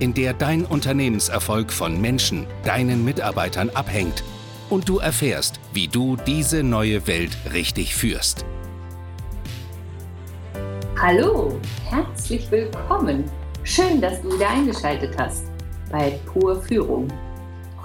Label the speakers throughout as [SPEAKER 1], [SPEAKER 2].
[SPEAKER 1] in der dein Unternehmenserfolg von Menschen, deinen Mitarbeitern abhängt und du erfährst, wie du diese neue Welt richtig führst.
[SPEAKER 2] Hallo, herzlich willkommen. Schön, dass du wieder eingeschaltet hast bei Pur Führung.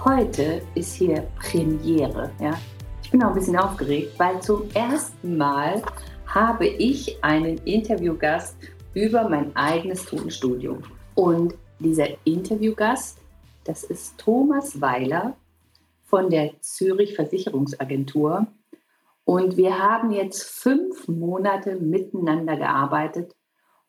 [SPEAKER 2] Heute ist hier Premiere. Ja? Ich bin auch ein bisschen aufgeregt, weil zum ersten Mal habe ich einen Interviewgast über mein eigenes Tonstudio. Und dieser Interviewgast, das ist Thomas Weiler von der Zürich Versicherungsagentur. Und wir haben jetzt fünf Monate miteinander gearbeitet.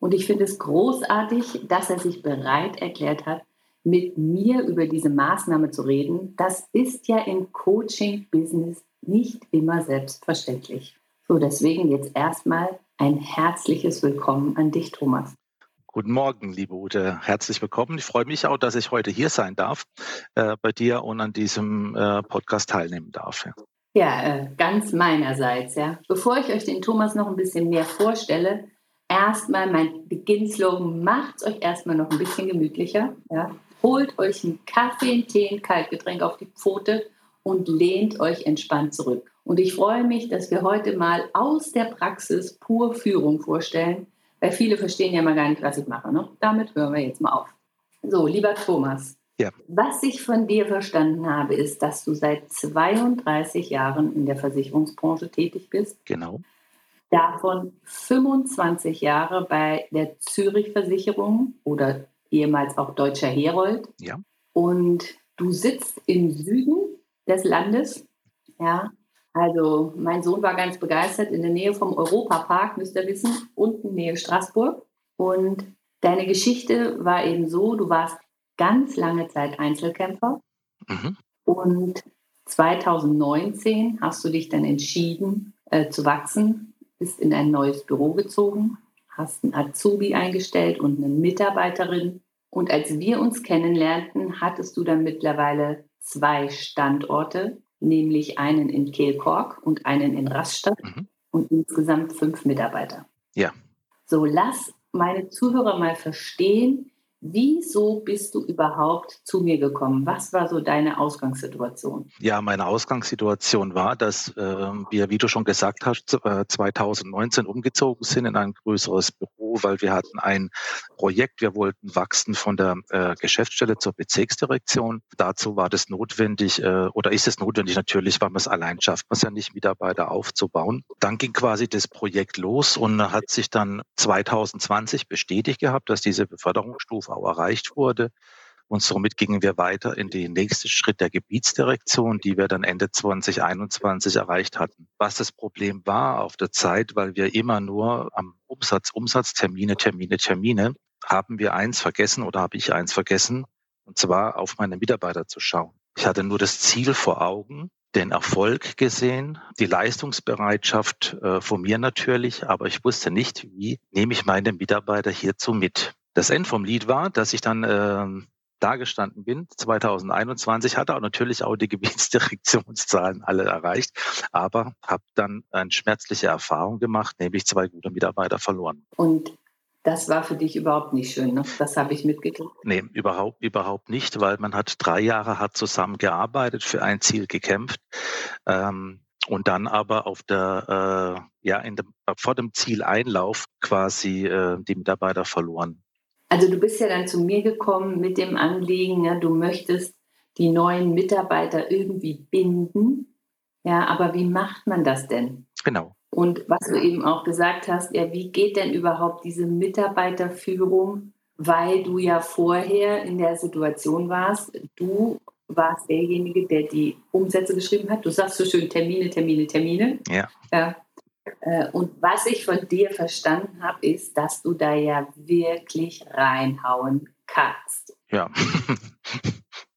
[SPEAKER 2] Und ich finde es großartig, dass er sich bereit erklärt hat, mit mir über diese Maßnahme zu reden. Das ist ja im Coaching-Business nicht immer selbstverständlich. So, deswegen jetzt erstmal ein herzliches Willkommen an dich, Thomas.
[SPEAKER 3] Guten Morgen, liebe Ute. Herzlich willkommen. Ich freue mich auch, dass ich heute hier sein darf äh, bei dir und an diesem äh, Podcast teilnehmen darf.
[SPEAKER 2] Ja, äh, ganz meinerseits. Ja. Bevor ich euch den Thomas noch ein bisschen mehr vorstelle, erstmal mein Beginnslogan, macht euch erstmal noch ein bisschen gemütlicher. Ja. Holt euch einen Kaffee, einen Tee, ein Kaltgetränk auf die Pfote und lehnt euch entspannt zurück. Und ich freue mich, dass wir heute mal aus der Praxis pur Führung vorstellen weil viele verstehen ja mal gar nicht, was ich mache. Ne? Damit hören wir jetzt mal auf. So, lieber Thomas, ja. was ich von dir verstanden habe, ist, dass du seit 32 Jahren in der Versicherungsbranche tätig bist.
[SPEAKER 3] Genau.
[SPEAKER 2] Davon 25 Jahre bei der Zürich Versicherung oder ehemals auch Deutscher Herold.
[SPEAKER 3] Ja.
[SPEAKER 2] Und du sitzt im Süden des Landes, ja, also mein Sohn war ganz begeistert in der Nähe vom Europapark, müsst ihr wissen, unten Nähe Straßburg. Und deine Geschichte war eben so, du warst ganz lange Zeit Einzelkämpfer mhm. und 2019 hast du dich dann entschieden äh, zu wachsen, bist in ein neues Büro gezogen, hast einen Azubi eingestellt und eine Mitarbeiterin. Und als wir uns kennenlernten, hattest du dann mittlerweile zwei Standorte nämlich einen in Kehlkork und einen in Rastatt mhm. und insgesamt fünf Mitarbeiter.
[SPEAKER 3] Ja.
[SPEAKER 2] So, lass meine Zuhörer mal verstehen, Wieso bist du überhaupt zu mir gekommen? Was war so deine Ausgangssituation?
[SPEAKER 3] Ja, meine Ausgangssituation war, dass äh, wir, wie du schon gesagt hast, 2019 äh, umgezogen sind in ein größeres Büro, weil wir hatten ein Projekt, wir wollten wachsen von der äh, Geschäftsstelle zur Bezirksdirektion. Dazu war das notwendig äh, oder ist es notwendig natürlich, weil man es allein schafft, man es ja nicht Mitarbeiter aufzubauen. Dann ging quasi das Projekt los und hat sich dann 2020 bestätigt gehabt, dass diese Beförderungsstufe auch erreicht wurde. Und somit gingen wir weiter in den nächsten Schritt der Gebietsdirektion, die wir dann Ende 2021 erreicht hatten. Was das Problem war auf der Zeit, weil wir immer nur am Umsatz, Umsatz, Termine, Termine, Termine, haben wir eins vergessen oder habe ich eins vergessen, und zwar auf meine Mitarbeiter zu schauen. Ich hatte nur das Ziel vor Augen, den Erfolg gesehen, die Leistungsbereitschaft äh, von mir natürlich, aber ich wusste nicht, wie nehme ich meine Mitarbeiter hierzu mit. Das End vom Lied war, dass ich dann äh, dagestanden bin, 2021, hatte auch natürlich auch die Gebietsdirektionszahlen alle erreicht, aber habe dann eine schmerzliche Erfahrung gemacht, nämlich zwei gute Mitarbeiter verloren.
[SPEAKER 2] Und das war für dich überhaupt nicht schön, ne? das habe ich mitgekriegt.
[SPEAKER 3] Nee, überhaupt, überhaupt nicht, weil man hat drei Jahre hat zusammen gearbeitet, für ein Ziel gekämpft. Ähm, und dann aber auf der, äh, ja, dem, vor dem Zieleinlauf quasi äh, die Mitarbeiter verloren.
[SPEAKER 2] Also du bist ja dann zu mir gekommen mit dem Anliegen, ja, du möchtest die neuen Mitarbeiter irgendwie binden. Ja, aber wie macht man das denn?
[SPEAKER 3] Genau.
[SPEAKER 2] Und was du eben auch gesagt hast, ja, wie geht denn überhaupt diese Mitarbeiterführung, weil du ja vorher in der Situation warst, du warst derjenige, der die Umsätze geschrieben hat. Du sagst so schön Termine, Termine, Termine.
[SPEAKER 3] Ja.
[SPEAKER 2] ja. Äh, und was ich von dir verstanden habe, ist, dass du da ja wirklich reinhauen kannst.
[SPEAKER 3] Ja.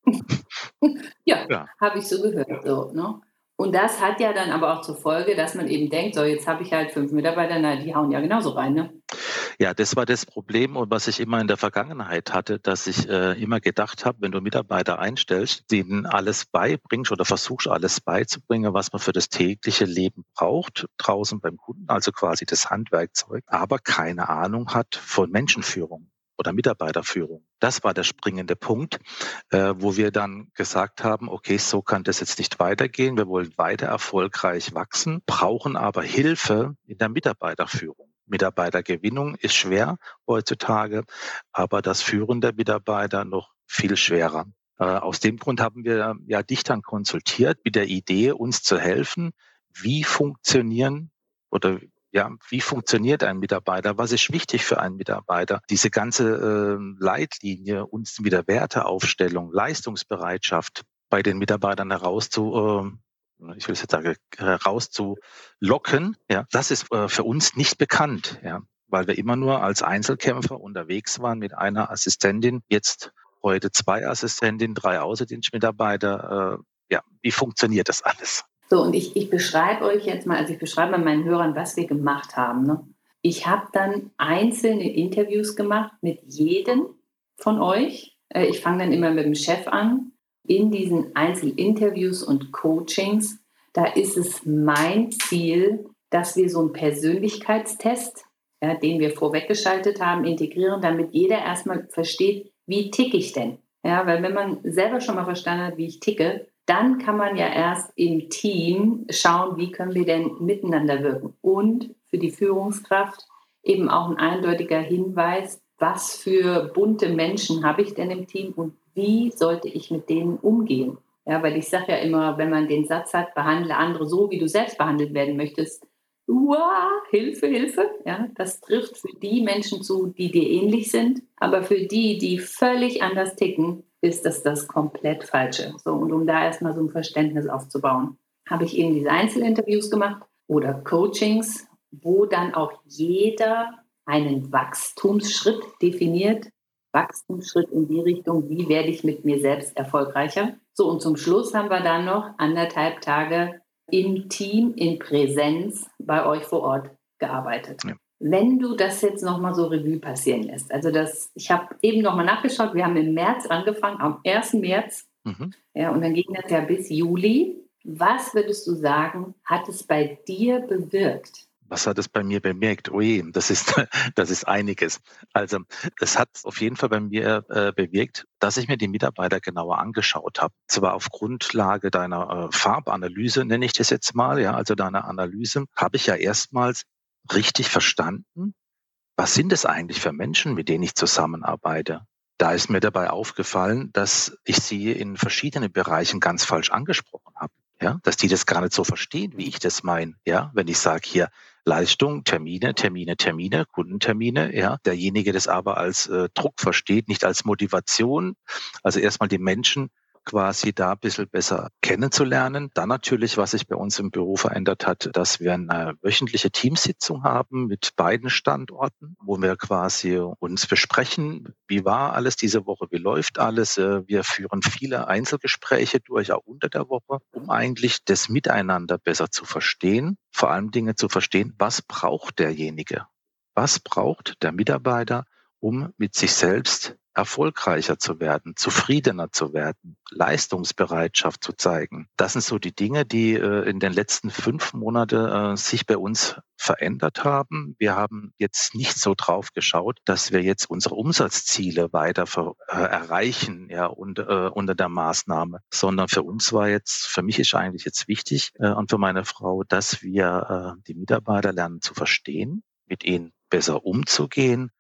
[SPEAKER 2] ja, ja. habe ich so gehört. So, ne? Und das hat ja dann aber auch zur Folge, dass man eben denkt, so jetzt habe ich halt fünf Mitarbeiter, na, die hauen ja genauso rein. Ne?
[SPEAKER 3] Ja, das war das Problem und was ich immer in der Vergangenheit hatte, dass ich äh, immer gedacht habe, wenn du Mitarbeiter einstellst, denen alles beibringst oder versuchst alles beizubringen, was man für das tägliche Leben braucht, draußen beim Kunden, also quasi das Handwerkzeug, aber keine Ahnung hat von Menschenführung oder Mitarbeiterführung. Das war der springende Punkt, äh, wo wir dann gesagt haben, okay, so kann das jetzt nicht weitergehen. Wir wollen weiter erfolgreich wachsen, brauchen aber Hilfe in der Mitarbeiterführung. Mitarbeitergewinnung ist schwer heutzutage, aber das Führen der Mitarbeiter noch viel schwerer. Äh, aus dem Grund haben wir ja dich dann konsultiert mit der Idee, uns zu helfen, wie funktionieren oder ja, wie funktioniert ein Mitarbeiter? Was ist wichtig für einen Mitarbeiter? Diese ganze äh, Leitlinie, uns wieder Werteaufstellung, Leistungsbereitschaft bei den Mitarbeitern herauszu, äh, ich will jetzt sagen, herauszulocken, ja, das ist äh, für uns nicht bekannt, ja, weil wir immer nur als Einzelkämpfer unterwegs waren mit einer Assistentin, jetzt heute zwei Assistentinnen, drei Außendienstmitarbeiter. Äh, ja, wie funktioniert das alles?
[SPEAKER 2] So, und ich, ich beschreibe euch jetzt mal, also ich beschreibe mal meinen Hörern, was wir gemacht haben. Ne? Ich habe dann einzelne Interviews gemacht mit jedem von euch. Äh, ich fange dann immer mit dem Chef an. In diesen Einzelinterviews und Coachings, da ist es mein Ziel, dass wir so einen Persönlichkeitstest, ja, den wir vorweggeschaltet haben, integrieren, damit jeder erstmal versteht, wie ticke ich denn? Ja, weil wenn man selber schon mal verstanden hat, wie ich ticke, dann kann man ja erst im Team schauen, wie können wir denn miteinander wirken. Und für die Führungskraft eben auch ein eindeutiger Hinweis, was für bunte Menschen habe ich denn im Team und wie sollte ich mit denen umgehen. Ja, weil ich sage ja immer, wenn man den Satz hat, behandle andere so, wie du selbst behandelt werden möchtest, Uah, Hilfe, Hilfe. Ja, das trifft für die Menschen zu, die dir ähnlich sind, aber für die, die völlig anders ticken, ist das das komplett Falsche. So, und um da erstmal so ein Verständnis aufzubauen, habe ich eben diese Einzelinterviews gemacht oder Coachings, wo dann auch jeder einen Wachstumsschritt definiert. Wachstumsschritt in die Richtung, wie werde ich mit mir selbst erfolgreicher. So, und zum Schluss haben wir dann noch anderthalb Tage im Team, in Präsenz bei euch vor Ort gearbeitet. Ja. Wenn du das jetzt nochmal so Revue passieren lässt, also das, ich habe eben nochmal nachgeschaut, wir haben im März angefangen, am 1. März, mhm. ja, und dann ging das ja bis Juli. Was würdest du sagen, hat es bei dir bewirkt?
[SPEAKER 3] Was hat es bei mir bemerkt? Ui, das ist, das ist einiges. Also, es hat auf jeden Fall bei mir äh, bewirkt, dass ich mir die Mitarbeiter genauer angeschaut habe. Zwar auf Grundlage deiner äh, Farbanalyse, nenne ich das jetzt mal, ja, also deiner Analyse, habe ich ja erstmals richtig verstanden, was sind es eigentlich für Menschen, mit denen ich zusammenarbeite? Da ist mir dabei aufgefallen, dass ich sie in verschiedenen Bereichen ganz falsch angesprochen habe. Ja, dass die das gar nicht so verstehen, wie ich das meine. Ja, wenn ich sage hier Leistung, Termine, Termine, Termine, Kundentermine, ja, derjenige das aber als äh, Druck versteht, nicht als Motivation. Also erstmal die Menschen quasi da ein bisschen besser kennenzulernen. Dann natürlich, was sich bei uns im Büro verändert hat, dass wir eine wöchentliche Teamsitzung haben mit beiden Standorten, wo wir quasi uns besprechen, wie war alles diese Woche, wie läuft alles. Äh, wir führen viele Einzelgespräche durch, auch unter der Woche, um eigentlich das Miteinander besser zu verstehen, vor allem Dinge zu verstehen, was braucht derjenige? Was braucht der Mitarbeiter, um mit sich selbst erfolgreicher zu werden, zufriedener zu werden, Leistungsbereitschaft zu zeigen. Das sind so die Dinge, die äh, in den letzten fünf Monaten äh, sich bei uns verändert haben. Wir haben jetzt nicht so drauf geschaut, dass wir jetzt unsere Umsatzziele weiter äh, erreichen, ja, und, äh, unter der Maßnahme, sondern für uns war jetzt, für mich ist eigentlich jetzt wichtig äh, und für meine Frau, dass wir äh, die Mitarbeiter lernen zu verstehen, mit ihnen besser umzugehen,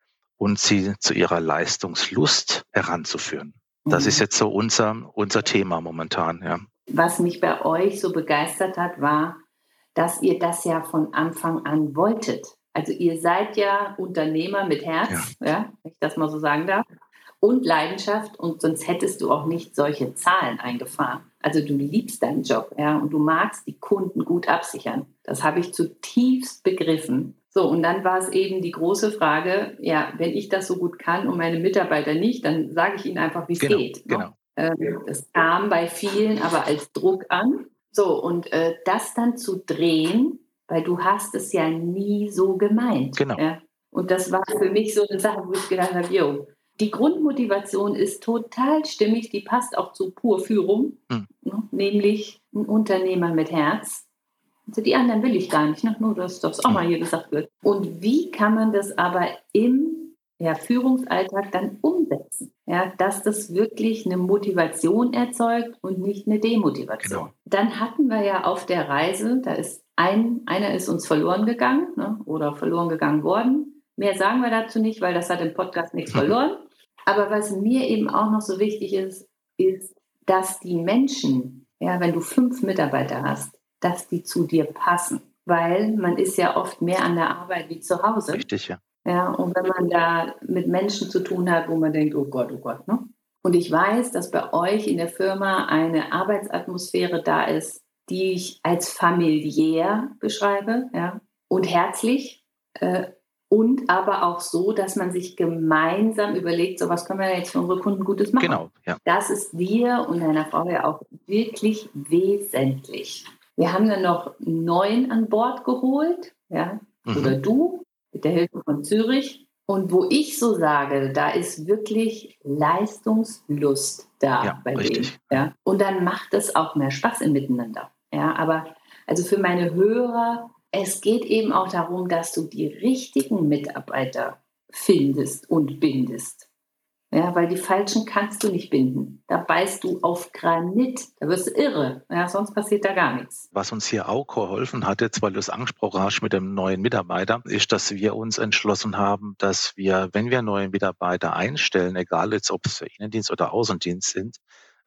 [SPEAKER 3] und sie zu ihrer Leistungslust heranzuführen. Das mhm. ist jetzt so unser, unser Thema momentan, ja.
[SPEAKER 2] Was mich bei euch so begeistert hat, war, dass ihr das ja von Anfang an wolltet. Also ihr seid ja Unternehmer mit Herz, ja. ja, wenn ich das mal so sagen darf, und Leidenschaft und sonst hättest du auch nicht solche Zahlen eingefahren. Also du liebst deinen Job, ja, und du magst die Kunden gut absichern. Das habe ich zutiefst begriffen. So, und dann war es eben die große Frage, ja, wenn ich das so gut kann und meine Mitarbeiter nicht, dann sage ich ihnen einfach, wie es
[SPEAKER 3] genau,
[SPEAKER 2] geht.
[SPEAKER 3] Ne? Genau.
[SPEAKER 2] Ähm, das kam bei vielen aber als Druck an. So, und äh, das dann zu drehen, weil du hast es ja nie so gemeint.
[SPEAKER 3] Genau.
[SPEAKER 2] Ja? Und das war für mich so eine Sache, wo ich gedacht habe, yo, die Grundmotivation ist total stimmig, die passt auch zu Purführung, hm. ne? nämlich ein Unternehmer mit Herz. Also die anderen will ich gar nicht, ne? nur dass das auch mal hier gesagt wird. Und wie kann man das aber im ja, Führungsalltag dann umsetzen. Ja, dass das wirklich eine Motivation erzeugt und nicht eine Demotivation. Genau. Dann hatten wir ja auf der Reise, da ist ein, einer ist uns verloren gegangen ne, oder verloren gegangen worden. Mehr sagen wir dazu nicht, weil das hat im Podcast nichts verloren. Aber was mir eben auch noch so wichtig ist, ist, dass die Menschen, ja, wenn du fünf Mitarbeiter hast, dass die zu dir passen. Weil man ist ja oft mehr an der Arbeit wie zu Hause.
[SPEAKER 3] Richtig, ja.
[SPEAKER 2] Ja, und wenn man da mit Menschen zu tun hat, wo man denkt, oh Gott, oh Gott. Ne? Und ich weiß, dass bei euch in der Firma eine Arbeitsatmosphäre da ist, die ich als familiär beschreibe ja, und herzlich. Äh, und aber auch so, dass man sich gemeinsam überlegt, so was können wir jetzt für unsere Kunden Gutes machen.
[SPEAKER 3] Genau, ja.
[SPEAKER 2] Das ist dir und deiner Frau ja auch wirklich wesentlich. Wir haben dann noch neun an Bord geholt, ja, mhm. oder du, mit der Hilfe von Zürich. Und wo ich so sage, da ist wirklich Leistungslust da ja, bei richtig. denen. Ja? Und dann macht es auch mehr Spaß im Miteinander. Ja, aber also für meine Hörer, es geht eben auch darum, dass du die richtigen Mitarbeiter findest und bindest. Ja, weil die falschen kannst du nicht binden. Da beißt du auf Granit. Da wirst du irre. Ja, sonst passiert da gar nichts.
[SPEAKER 3] Was uns hier auch geholfen hat, jetzt weil du es angesprochen hast mit dem neuen Mitarbeiter, ist, dass wir uns entschlossen haben, dass wir, wenn wir neue Mitarbeiter einstellen, egal jetzt ob es für Innendienst oder Außendienst sind,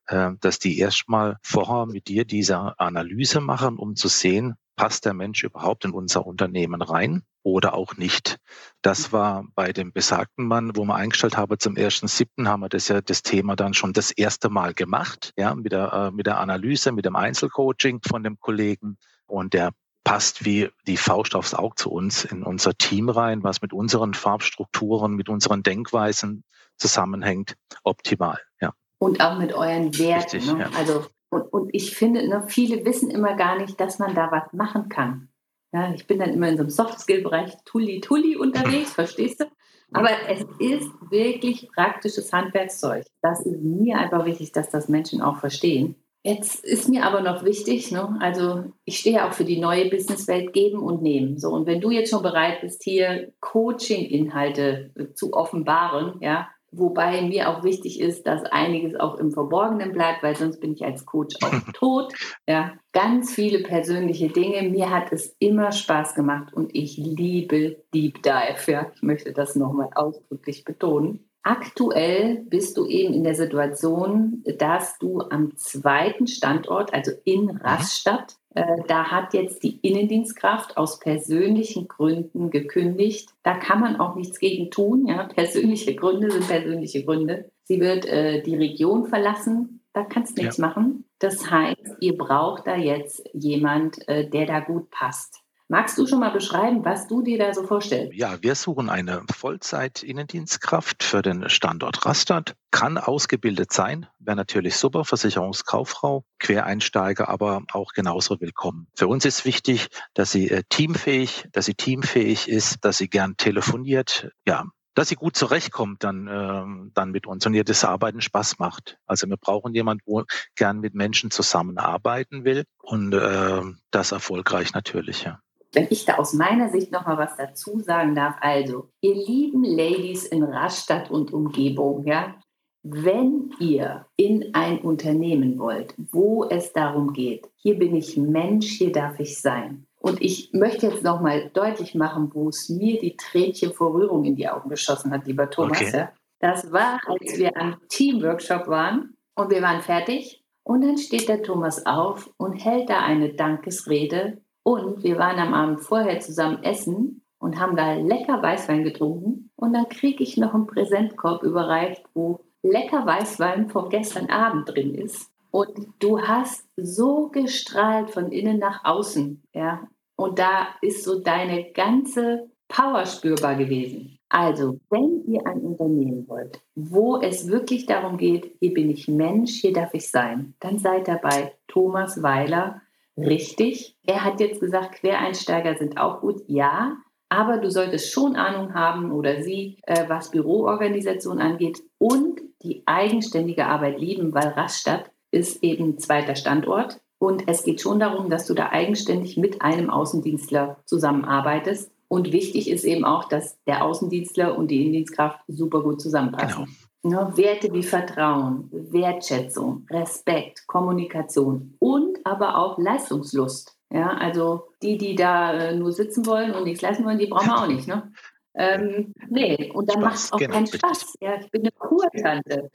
[SPEAKER 3] äh, dass die erstmal vorher mit dir diese Analyse machen, um zu sehen, passt der Mensch überhaupt in unser Unternehmen rein oder auch nicht. Das war bei dem besagten Mann, wo wir eingestellt haben zum ersten siebten, haben wir das ja das Thema dann schon das erste Mal gemacht, ja, mit der, äh, mit der Analyse, mit dem Einzelcoaching von dem Kollegen und der passt wie die Faust aufs Auge zu uns in unser Team rein, was mit unseren Farbstrukturen, mit unseren Denkweisen zusammenhängt, optimal, ja.
[SPEAKER 2] Und auch mit euren Werten. Richtig, ne? ja. Also und, und ich finde, ne, viele wissen immer gar nicht, dass man da was machen kann. Ja, ich bin dann immer in so einem Soft-Skill-Bereich Tulli-Tulli unterwegs, verstehst du? Aber es ist wirklich praktisches Handwerkszeug. Das ist mir einfach wichtig, dass das Menschen auch verstehen. Jetzt ist mir aber noch wichtig, ne? also ich stehe auch für die neue Businesswelt geben und nehmen. So, und wenn du jetzt schon bereit bist, hier Coaching-Inhalte zu offenbaren, ja, Wobei mir auch wichtig ist, dass einiges auch im Verborgenen bleibt, weil sonst bin ich als Coach auch tot. Ja, ganz viele persönliche Dinge. Mir hat es immer Spaß gemacht und ich liebe Deep Dive. Ja, ich möchte das nochmal ausdrücklich betonen. Aktuell bist du eben in der Situation, dass du am zweiten Standort, also in mhm. Rastatt, äh, da hat jetzt die Innendienstkraft aus persönlichen Gründen gekündigt. Da kann man auch nichts gegen tun. Ja? Persönliche Gründe sind persönliche Gründe. Sie wird äh, die Region verlassen. Da kannst du nichts ja. machen. Das heißt, ihr braucht da jetzt jemand, äh, der da gut passt. Magst du schon mal beschreiben, was du dir da so vorstellst?
[SPEAKER 3] Ja, wir suchen eine Vollzeit-Innendienstkraft für den Standort Rastatt. Kann ausgebildet sein, wäre natürlich super, Versicherungskauffrau, Quereinsteiger, aber auch genauso willkommen. Für uns ist wichtig, dass sie äh, teamfähig, dass sie teamfähig ist, dass sie gern telefoniert, ja, dass sie gut zurechtkommt dann, äh, dann mit uns und ihr das Arbeiten Spaß macht. Also wir brauchen jemanden, wo gern mit Menschen zusammenarbeiten will und äh, das erfolgreich natürlich, ja.
[SPEAKER 2] Wenn ich da aus meiner Sicht noch mal was dazu sagen darf, also, ihr lieben Ladies in Rastatt und Umgebung, ja, wenn ihr in ein Unternehmen wollt, wo es darum geht, hier bin ich Mensch, hier darf ich sein. Und ich möchte jetzt noch mal deutlich machen, wo es mir die Tränchen vor Rührung in die Augen geschossen hat, lieber Thomas. Okay. Ja. Das war, als wir am Teamworkshop waren und wir waren fertig. Und dann steht der Thomas auf und hält da eine Dankesrede und wir waren am Abend vorher zusammen essen und haben da lecker Weißwein getrunken. Und dann kriege ich noch einen Präsentkorb überreicht, wo lecker Weißwein von gestern Abend drin ist. Und du hast so gestrahlt von innen nach außen, ja. Und da ist so deine ganze Power spürbar gewesen. Also, wenn ihr ein Unternehmen wollt, wo es wirklich darum geht, hier bin ich Mensch, hier darf ich sein, dann seid dabei Thomas Weiler richtig. Er hat jetzt gesagt, Quereinsteiger sind auch gut. Ja, aber du solltest schon Ahnung haben oder sie, äh, was Büroorganisation angeht und die eigenständige Arbeit lieben, weil Rastatt ist eben zweiter Standort. Und es geht schon darum, dass du da eigenständig mit einem Außendienstler zusammenarbeitest. Und wichtig ist eben auch, dass der Außendienstler und die Innendienstkraft super gut zusammenpassen. Genau. Ja, Werte wie Vertrauen, Wertschätzung, Respekt, Kommunikation und aber auch Leistungslust. Ja, also die, die da äh, nur sitzen wollen und nichts leisten wollen, die brauchen wir auch nicht. Ne? Ähm, nee, und dann macht es auch genau, keinen Spaß. Ja, ich bin eine Kurtante.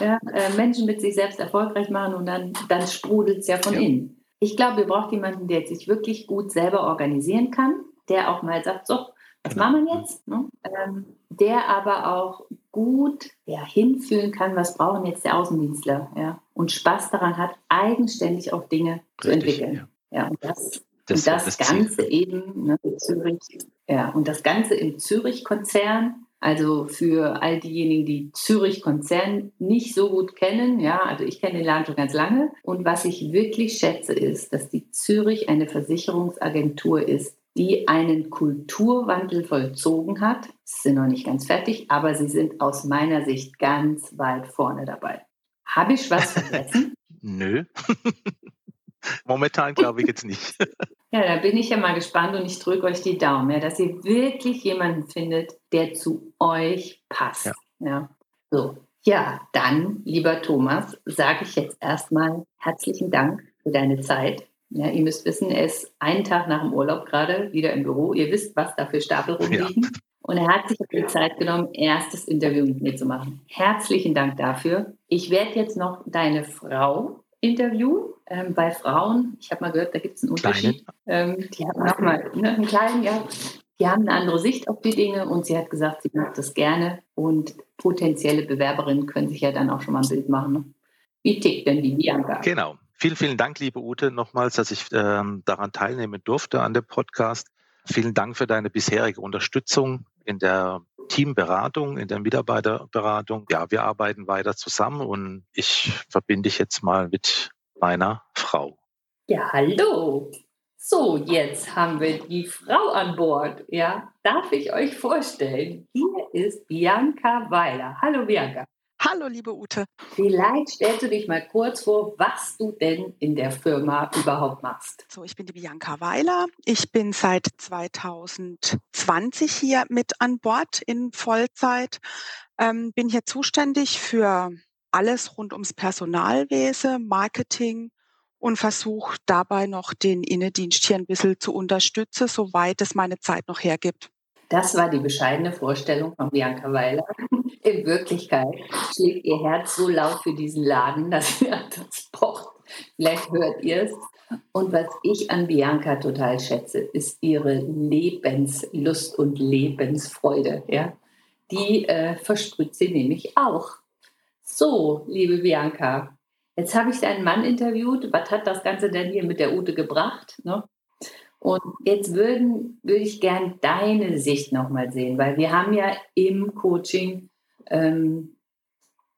[SPEAKER 2] Ja, äh, Menschen mit sich selbst erfolgreich machen und dann, dann sprudelt es ja von ja. innen. Ich glaube, ihr braucht jemanden, der sich wirklich gut selber organisieren kann, der auch mal sagt, so, was genau. machen wir jetzt? Ne? Ähm, der aber auch gut ja, hinfühlen kann, was brauchen jetzt der Außendienstler, ja, und Spaß daran hat, eigenständig auch Dinge Richtig, zu entwickeln. Ja, ja und das, das, und das, das Ganze Ziel. eben ne, Zürich, ja, und das Ganze im Zürich-Konzern. Also für all diejenigen, die Zürich-Konzern nicht so gut kennen, ja, also ich kenne den Laden schon ganz lange. Und was ich wirklich schätze, ist, dass die Zürich eine Versicherungsagentur ist, die einen Kulturwandel vollzogen hat. Sie sind noch nicht ganz fertig, aber sie sind aus meiner Sicht ganz weit vorne dabei. Habe ich was vergessen?
[SPEAKER 3] Nö. Momentan glaube ich jetzt nicht.
[SPEAKER 2] ja, da bin ich ja mal gespannt und ich drücke euch die Daumen, ja, dass ihr wirklich jemanden findet, der zu euch passt. Ja. ja. So. Ja, dann, lieber Thomas, sage ich jetzt erstmal herzlichen Dank für deine Zeit. Ja, ihr müsst wissen, er ist einen Tag nach dem Urlaub gerade wieder im Büro. Ihr wisst, was da für Stapel rumliegen. Ja. Und er hat sich die Zeit genommen, erstes Interview mit mir zu machen. Herzlichen Dank dafür. Ich werde jetzt noch deine Frau interviewen. Ähm, bei Frauen, ich habe mal gehört, da gibt es einen Unterschied. Ähm, die haben nochmal ne, einen kleinen, ja, die haben eine andere Sicht auf die Dinge und sie hat gesagt, sie macht das gerne und potenzielle Bewerberinnen können sich ja dann auch schon mal ein Bild machen. Ne? Wie tickt denn die Bianca?
[SPEAKER 3] Genau. Vielen, vielen Dank, liebe Ute, nochmals, dass ich ähm, daran teilnehmen durfte an dem Podcast. Vielen Dank für deine bisherige Unterstützung in der Teamberatung, in der Mitarbeiterberatung. Ja, wir arbeiten weiter zusammen und ich verbinde dich jetzt mal mit meiner Frau.
[SPEAKER 2] Ja, hallo. So, jetzt haben wir die Frau an Bord. Ja, darf ich euch vorstellen? Hier ist Bianca Weiler. Hallo, Bianca.
[SPEAKER 4] Hallo, liebe Ute.
[SPEAKER 2] Vielleicht stellst du dich mal kurz vor, was du denn in der Firma überhaupt machst.
[SPEAKER 4] So, ich bin die Bianca Weiler. Ich bin seit 2020 hier mit an Bord in Vollzeit. Ähm, bin hier zuständig für alles rund ums Personalwesen, Marketing und versuche dabei noch den Innendienst hier ein bisschen zu unterstützen, soweit es meine Zeit noch hergibt.
[SPEAKER 2] Das war die bescheidene Vorstellung von Bianca Weiler. In Wirklichkeit schlägt ihr Herz so laut für diesen Laden, dass ihr das pocht. Vielleicht hört ihr es. Und was ich an Bianca total schätze, ist ihre Lebenslust und Lebensfreude. Ja? Die äh, versprüht sie nämlich auch. So, liebe Bianca, jetzt habe ich deinen Mann interviewt. Was hat das Ganze denn hier mit der Ute gebracht? Ne? Und jetzt würden, würde ich gern deine Sicht nochmal sehen, weil wir haben ja im Coaching, ähm,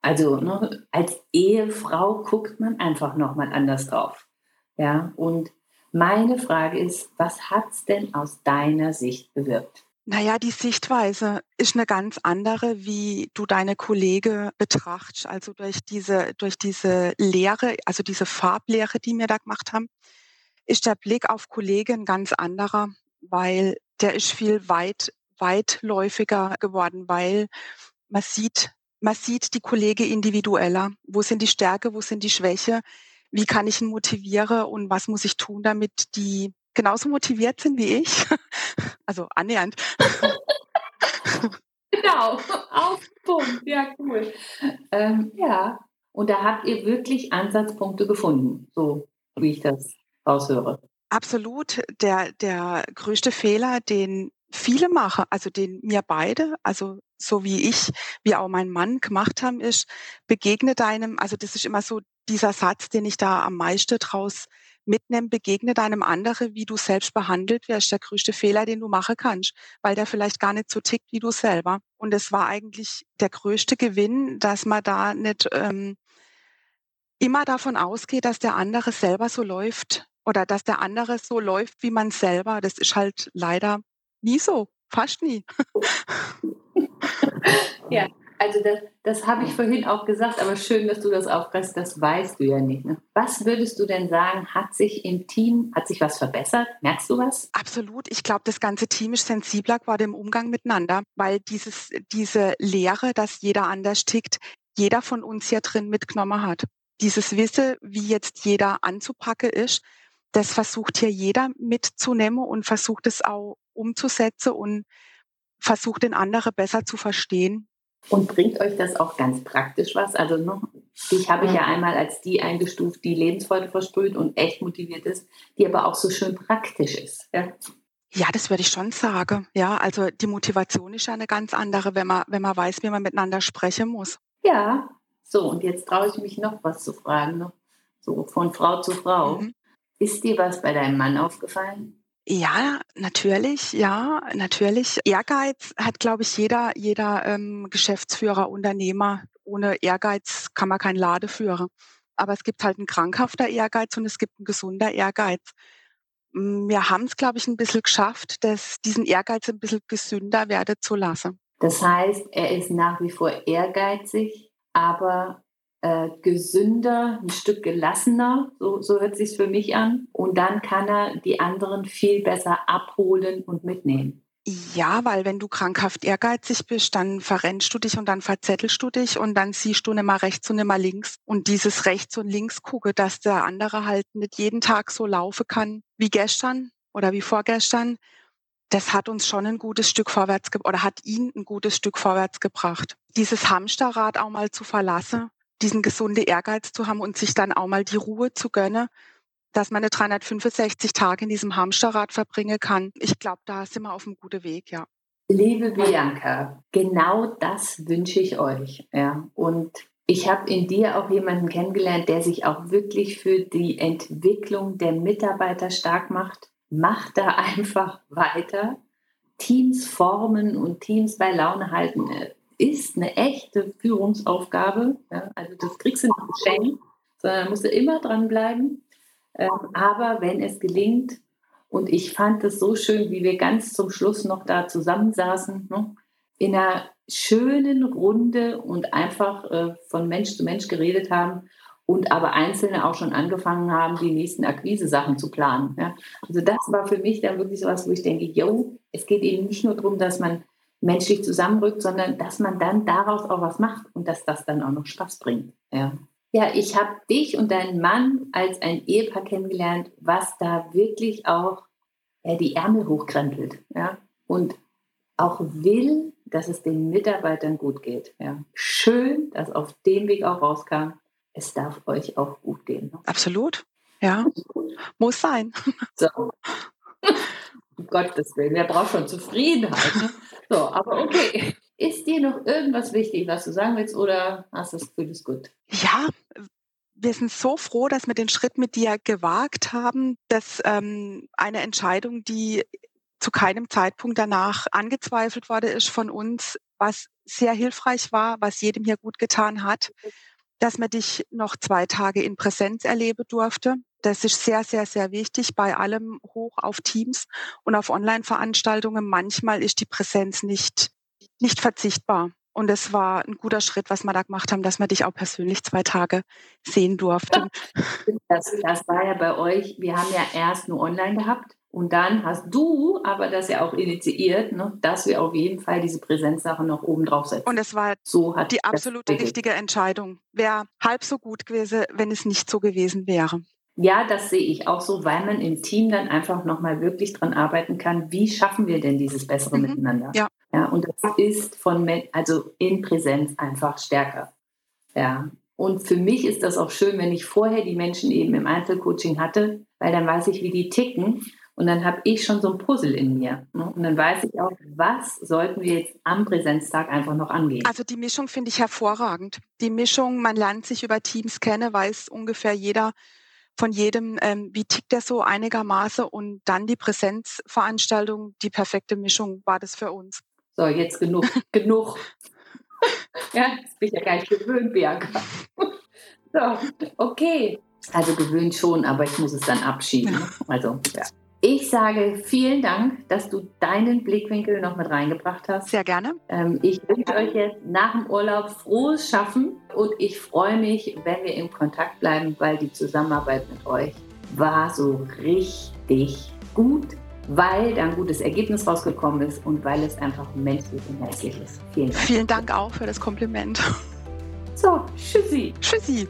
[SPEAKER 2] also ne, als Ehefrau guckt man einfach nochmal anders drauf. Ja, und meine Frage ist, was hat es denn aus deiner Sicht bewirkt?
[SPEAKER 4] Naja, die Sichtweise ist eine ganz andere, wie du deine Kollege betrachtest. Also durch diese, durch diese Lehre, also diese Farblehre, die wir da gemacht haben, ist der Blick auf Kollegen ganz anderer, weil der ist viel weit, weitläufiger geworden, weil man sieht, man sieht die Kollegen individueller. Wo sind die Stärke, wo sind die Schwäche? Wie kann ich ihn motivieren und was muss ich tun, damit die genauso motiviert sind wie ich? Also annähernd.
[SPEAKER 2] genau, auf Punkt. Ja, cool. Ähm, ja, und da habt ihr wirklich Ansatzpunkte gefunden, so wie ich das raushöre.
[SPEAKER 4] Absolut. Der, der größte Fehler, den viele machen, also den mir beide, also so wie ich, wie auch mein Mann gemacht haben, ist, begegne deinem, also das ist immer so dieser Satz, den ich da am meisten draus mitnehmen, begegne deinem anderen, wie du selbst behandelt wirst, der größte Fehler, den du machen kannst, weil der vielleicht gar nicht so tickt wie du selber. Und es war eigentlich der größte Gewinn, dass man da nicht ähm, immer davon ausgeht, dass der andere selber so läuft oder dass der andere so läuft wie man selber. Das ist halt leider nie so, fast nie.
[SPEAKER 2] ja, also das, das habe ich vorhin auch gesagt, aber schön, dass du das aufgreifst, das weißt du ja nicht. Ne? Was würdest du denn sagen, hat sich im Team, hat sich was verbessert? Merkst du was?
[SPEAKER 4] Absolut. Ich glaube, das ganze Team ist sensibler geworden im Umgang miteinander, weil dieses, diese Lehre, dass jeder anders tickt, jeder von uns hier drin mitgenommen hat. Dieses Wissen, wie jetzt jeder anzupacken ist, das versucht hier jeder mitzunehmen und versucht es auch umzusetzen und versucht den anderen besser zu verstehen
[SPEAKER 2] und bringt euch das auch ganz praktisch was? Also noch, dich habe ich ja einmal als die eingestuft, die Lebensfreude versprüht und echt motiviert ist, die aber auch so schön praktisch ist. Ja?
[SPEAKER 4] Ja, das würde ich schon sagen. Ja, also die Motivation ist ja eine ganz andere, wenn man, wenn man weiß, wie man miteinander sprechen muss.
[SPEAKER 2] Ja, so, und jetzt traue ich mich noch was zu fragen, noch so von Frau zu Frau. Mhm. Ist dir was bei deinem Mann aufgefallen?
[SPEAKER 4] Ja, natürlich, ja, natürlich. Ehrgeiz hat, glaube ich, jeder, jeder ähm, Geschäftsführer, Unternehmer. Ohne Ehrgeiz kann man kein Lade führen. Aber es gibt halt einen krankhafter Ehrgeiz und es gibt einen gesunder Ehrgeiz. Hm, wir haben es, glaube ich, ein bisschen geschafft, dass diesen Ehrgeiz ein bisschen gesünder werden zu lassen.
[SPEAKER 2] Das heißt, er ist nach wie vor ehrgeizig, aber äh, gesünder, ein Stück gelassener, so, so hört sich für mich an. Und dann kann er die anderen viel besser abholen und mitnehmen.
[SPEAKER 4] Ja, weil wenn du krankhaft ehrgeizig bist, dann verrennst du dich und dann verzettelst du dich und dann siehst du nicht mal rechts und nicht mal links. Und dieses rechts und links gucke, dass der andere halt nicht jeden Tag so laufen kann wie gestern oder wie vorgestern, das hat uns schon ein gutes Stück vorwärts oder hat ihn ein gutes Stück vorwärts gebracht. Dieses Hamsterrad auch mal zu verlassen, diesen gesunde Ehrgeiz zu haben und sich dann auch mal die Ruhe zu gönnen, dass man eine 365 Tage in diesem Hamsterrad verbringen kann. Ich glaube, da sind wir auf einem guten Weg, ja.
[SPEAKER 2] Liebe Bianca, genau das wünsche ich euch. Ja. Und ich habe in dir auch jemanden kennengelernt, der sich auch wirklich für die Entwicklung der Mitarbeiter stark macht. Macht da einfach weiter. Teams formen und Teams bei Laune halten ist eine echte Führungsaufgabe. Ja? Also das kriegst du nicht geschenkt, sondern musst du immer dranbleiben. Ähm, aber wenn es gelingt, und ich fand es so schön, wie wir ganz zum Schluss noch da zusammensaßen, ne? in einer schönen Runde und einfach äh, von Mensch zu Mensch geredet haben und aber Einzelne auch schon angefangen haben, die nächsten Akquise-Sachen zu planen. Ja? Also das war für mich dann wirklich so was, wo ich denke, yo, es geht eben nicht nur darum, dass man menschlich zusammenrückt, sondern dass man dann daraus auch was macht und dass das dann auch noch Spaß bringt. Ja, ja ich habe dich und deinen Mann als ein Ehepaar kennengelernt, was da wirklich auch ja, die Ärmel hochkrempelt ja, und auch will, dass es den Mitarbeitern gut geht. Ja. Schön, dass auf dem Weg auch rauskam, es darf euch auch gut gehen.
[SPEAKER 4] Absolut. Ja, muss sein. So.
[SPEAKER 2] um Gottes Willen, wer braucht schon Zufriedenheit? Ne? So, aber okay. Ist dir noch irgendwas wichtig, was du sagen willst, oder hast du das Gefühl, ist gut?
[SPEAKER 4] Ja, wir sind so froh, dass wir den Schritt mit dir gewagt haben, dass ähm, eine Entscheidung, die zu keinem Zeitpunkt danach angezweifelt worden ist von uns, was sehr hilfreich war, was jedem hier gut getan hat, dass man dich noch zwei Tage in Präsenz erleben durfte. Das ist sehr, sehr, sehr wichtig bei allem hoch auf Teams und auf Online-Veranstaltungen. Manchmal ist die Präsenz nicht, nicht verzichtbar. Und es war ein guter Schritt, was wir da gemacht haben, dass wir dich auch persönlich zwei Tage sehen durften.
[SPEAKER 2] Das, das war ja bei euch, wir haben ja erst nur online gehabt und dann hast du aber das ja auch initiiert, ne, dass wir auf jeden Fall diese Präsenzsache noch oben drauf setzen.
[SPEAKER 4] Und es war so die absolute richtige Entscheidung. Wäre halb so gut gewesen, wenn es nicht so gewesen wäre.
[SPEAKER 2] Ja, das sehe ich auch so, weil man im Team dann einfach nochmal wirklich dran arbeiten kann, wie schaffen wir denn dieses bessere mhm. Miteinander? Ja. ja. Und das ist von, also in Präsenz einfach stärker. Ja. Und für mich ist das auch schön, wenn ich vorher die Menschen eben im Einzelcoaching hatte, weil dann weiß ich, wie die ticken. Und dann habe ich schon so ein Puzzle in mir. Ne? Und dann weiß ich auch, was sollten wir jetzt am Präsenztag einfach noch angehen.
[SPEAKER 4] Also die Mischung finde ich hervorragend. Die Mischung, man lernt sich über Teams kennen, weiß ungefähr jeder, von jedem, ähm, wie tickt der so einigermaßen und dann die Präsenzveranstaltung, die perfekte Mischung war das für uns.
[SPEAKER 2] So, jetzt genug, genug. ja, das bin ich ja gar nicht gewöhnt, Bianca. so, okay. Also gewöhnt schon, aber ich muss es dann abschieben. Also, ja. Ich sage vielen Dank, dass du deinen Blickwinkel noch mit reingebracht hast.
[SPEAKER 4] Sehr gerne.
[SPEAKER 2] Ähm, ich wünsche euch jetzt nach dem Urlaub frohes Schaffen und ich freue mich, wenn wir in Kontakt bleiben, weil die Zusammenarbeit mit euch war so richtig gut, weil da ein gutes Ergebnis rausgekommen ist und weil es einfach menschlich und herzlich ist.
[SPEAKER 4] Vielen Dank. Vielen Dank auch für das Kompliment.
[SPEAKER 2] So, tschüssi.
[SPEAKER 4] Tschüssi.